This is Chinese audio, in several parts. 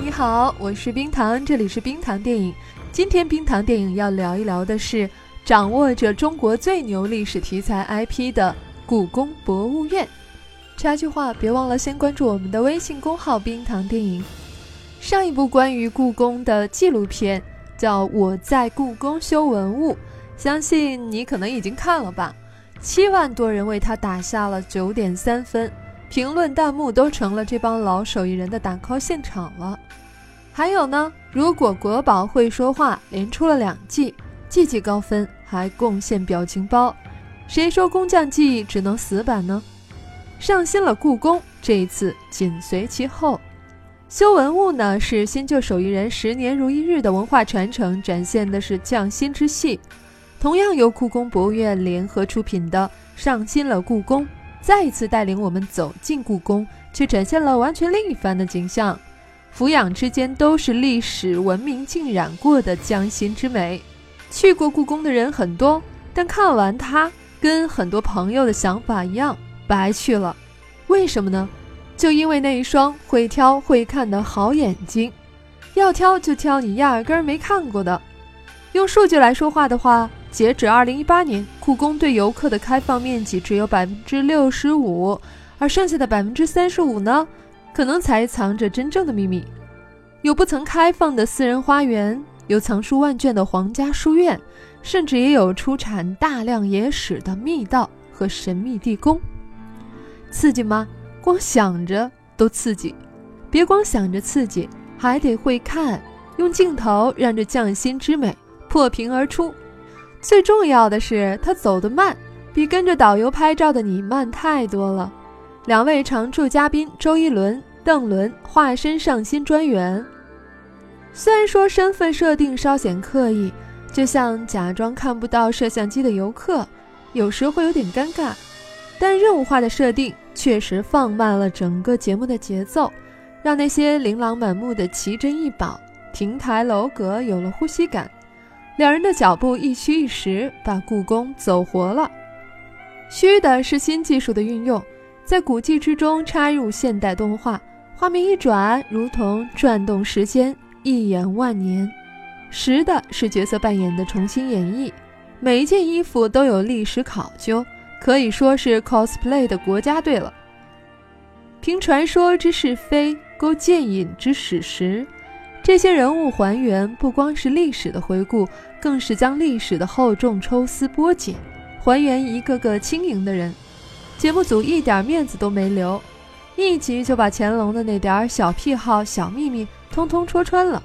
你好，我是冰糖，这里是冰糖电影。今天冰糖电影要聊一聊的是掌握着中国最牛历史题材 IP 的故宫博物院。插句话，别忘了先关注我们的微信公号“冰糖电影”。上一部关于故宫的纪录片叫《我在故宫修文物》，相信你可能已经看了吧？七万多人为它打下了九点三分。评论弹幕都成了这帮老手艺人的打 call 现场了。还有呢，如果国宝会说话连出了两季，季季高分，还贡献表情包，谁说工匠技艺只能死板呢？上新了故宫，这一次紧随其后。修文物呢，是新旧手艺人十年如一日的文化传承，展现的是匠心之细。同样由故宫博物院联合出品的《上新了故宫》。再一次带领我们走进故宫，却展现了完全另一番的景象。俯仰之间都是历史文明浸染过的匠心之美。去过故宫的人很多，但看完它，跟很多朋友的想法一样，白去了。为什么呢？就因为那一双会挑会看的好眼睛，要挑就挑你压根儿没看过的。用数据来说话的话。截止二零一八年，故宫对游客的开放面积只有百分之六十五，而剩下的百分之三十五呢，可能才藏着真正的秘密。有不曾开放的私人花园，有藏书万卷的皇家书院，甚至也有出产大量野史的密道和神秘地宫。刺激吗？光想着都刺激。别光想着刺激，还得会看，用镜头让这匠心之美破屏而出。最重要的是，他走得慢，比跟着导游拍照的你慢太多了。两位常驻嘉宾周一伦、邓伦化身上新专员，虽然说身份设定稍显刻意，就像假装看不到摄像机的游客，有时会有点尴尬。但任务化的设定确实放慢了整个节目的节奏，让那些琳琅满目的奇珍异宝、亭台楼阁有了呼吸感。两人的脚步一虚一实，把故宫走活了。虚的是新技术的运用，在古迹之中插入现代动画，画面一转，如同转动时间，一眼万年。实的是角色扮演的重新演绎，每一件衣服都有历史考究，可以说是 cosplay 的国家队了。凭传说之是非，勾剑引之史实。这些人物还原不光是历史的回顾，更是将历史的厚重抽丝剥茧，还原一个个轻盈的人。节目组一点面子都没留，一集就把乾隆的那点小癖好、小秘密通通戳穿了。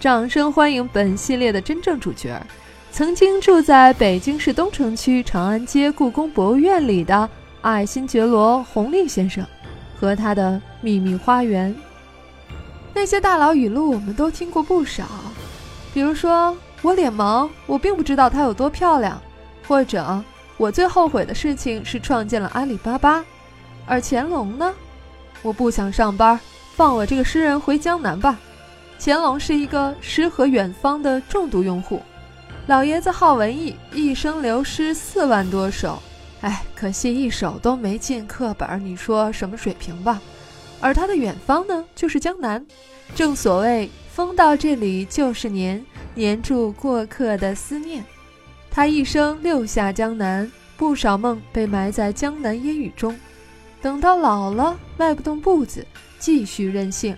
掌声欢迎本系列的真正主角——曾经住在北京市东城区长安街故宫博物院里的爱新觉罗弘历先生，和他的秘密花园。那些大佬语录我们都听过不少，比如说我脸盲，我并不知道她有多漂亮；或者我最后悔的事情是创建了阿里巴巴。而乾隆呢？我不想上班，放我这个诗人回江南吧。乾隆是一个诗和远方的重度用户，老爷子好文艺，一生流诗四万多首，哎，可惜一首都没进课本，你说什么水平吧？而他的远方呢，就是江南。正所谓“风到这里就是年，年住过客的思念”。他一生六下江南，不少梦被埋在江南烟雨中。等到老了，迈不动步子，继续任性。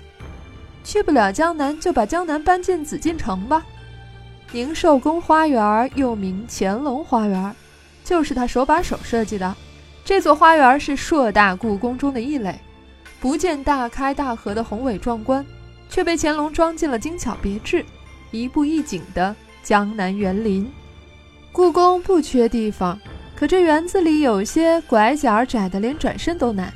去不了江南，就把江南搬进紫禁城吧。宁寿宫花园又名乾隆花园，就是他手把手设计的。这座花园是硕大故宫中的异类。不见大开大合的宏伟壮观，却被乾隆装进了精巧别致、一步一景的江南园林。故宫不缺地方，可这园子里有些拐角窄的连转身都难。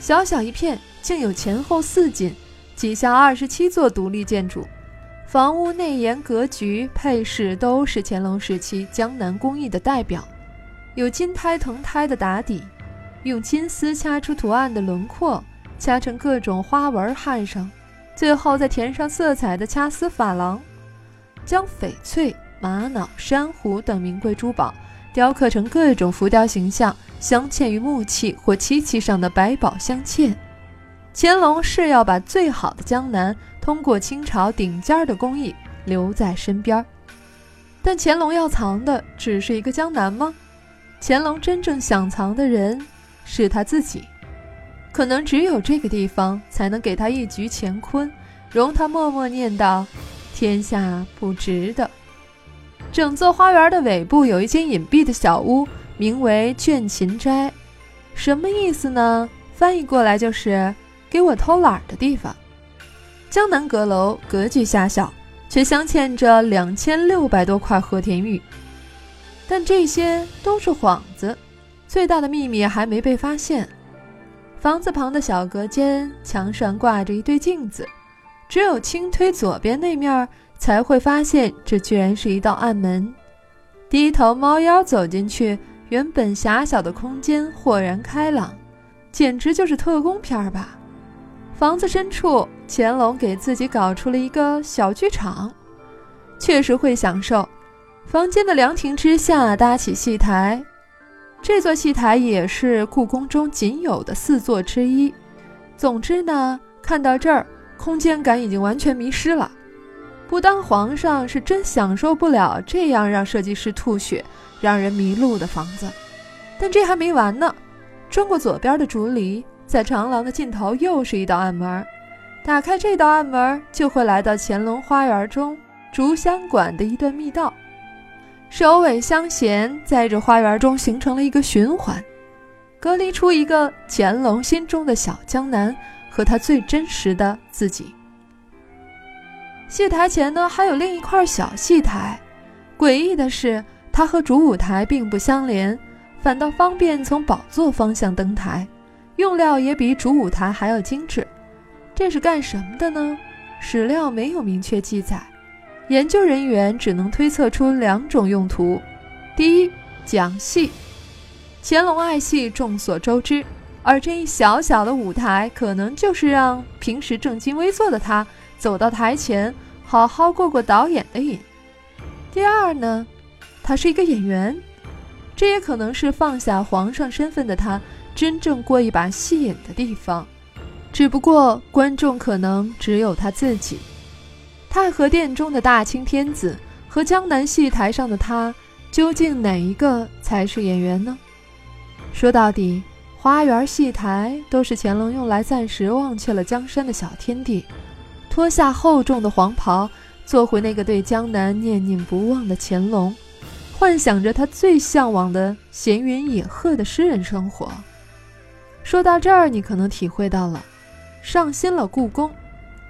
小小一片，竟有前后四进，几下二十七座独立建筑。房屋内檐格局配饰都是乾隆时期江南工艺的代表，有金胎藤胎的打底，用金丝掐出图案的轮廓，掐成各种花纹焊上，最后再填上色彩的掐丝珐琅，将翡翠、玛瑙、珊瑚等名贵珠宝雕刻成各种浮雕形象，镶嵌于木器或漆器上的百宝镶嵌。乾隆是要把最好的江南。通过清朝顶尖的工艺留在身边儿，但乾隆要藏的只是一个江南吗？乾隆真正想藏的人是他自己，可能只有这个地方才能给他一局乾坤，容他默默念叨：“天下不值得。”整座花园的尾部有一间隐蔽的小屋，名为倦勤斋，什么意思呢？翻译过来就是“给我偷懒的地方”。江南阁楼格局狭小，却镶嵌着两千六百多块和田玉，但这些都是幌子，最大的秘密还没被发现。房子旁的小隔间墙上挂着一对镜子，只有轻推左边那面，才会发现这居然是一道暗门。低头猫腰走进去，原本狭小的空间豁然开朗，简直就是特工片吧。房子深处，乾隆给自己搞出了一个小剧场，确实会享受。房间的凉亭之下搭起戏台，这座戏台也是故宫中仅有的四座之一。总之呢，看到这儿，空间感已经完全迷失了。不当皇上是真享受不了这样让设计师吐血、让人迷路的房子。但这还没完呢，穿过左边的竹篱。在长廊的尽头，又是一道暗门。打开这道暗门，就会来到乾隆花园中竹香馆的一段密道，首尾相衔，在这花园中形成了一个循环，隔离出一个乾隆心中的小江南和他最真实的自己。戏台前呢，还有另一块小戏台。诡异的是，它和主舞台并不相连，反倒方便从宝座方向登台。用料也比主舞台还要精致，这是干什么的呢？史料没有明确记载，研究人员只能推测出两种用途：第一，讲戏。乾隆爱戏，众所周知，而这一小小的舞台，可能就是让平时正襟危坐的他走到台前，好好过过导演的瘾。第二呢，他是一个演员，这也可能是放下皇上身份的他。真正过一把戏瘾的地方，只不过观众可能只有他自己。太和殿中的大清天子和江南戏台上的他，究竟哪一个才是演员呢？说到底，花园戏台都是乾隆用来暂时忘却了江山的小天地。脱下厚重的黄袍，做回那个对江南念念不忘的乾隆，幻想着他最向往的闲云野鹤的诗人生活。说到这儿，你可能体会到了，上心了故宫，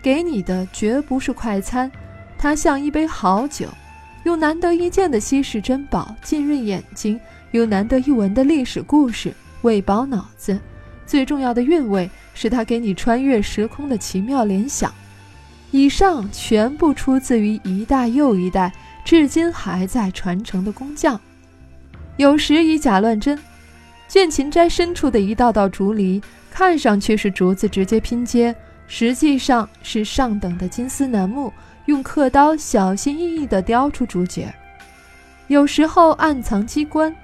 给你的绝不是快餐，它像一杯好酒，用难得一见的稀世珍宝浸润眼睛，用难得一闻的历史故事喂饱脑子，最重要的韵味是它给你穿越时空的奇妙联想。以上全部出自于一代又一代至今还在传承的工匠，有时以假乱真。倦勤斋深处的一道道竹篱，看上去是竹子直接拼接，实际上是上等的金丝楠木，用刻刀小心翼翼地雕出竹节。有时候暗藏机关。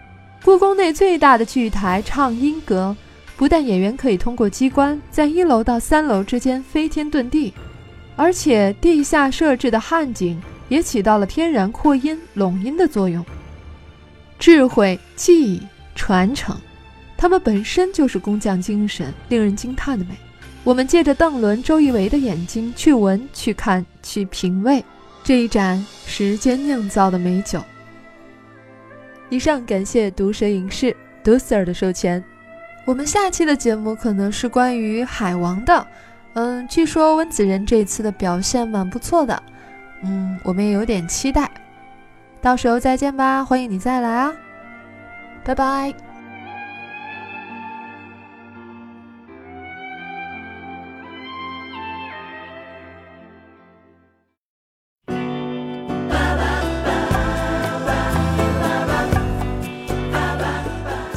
故宫内最大的剧台畅音阁，不但演员可以通过机关在一楼到三楼之间飞天遁地，而且地下设置的汉井也起到了天然扩音拢音的作用。智慧、技艺、传承。他们本身就是工匠精神，令人惊叹的美。我们借着邓伦、周一围的眼睛去闻、去看、去品味这一盏时间酿造的美酒。以上感谢毒舌影视 d o s e r 的授权。我们下期的节目可能是关于海王的。嗯，据说温子仁这次的表现蛮不错的。嗯，我们也有点期待。到时候再见吧，欢迎你再来啊！拜拜。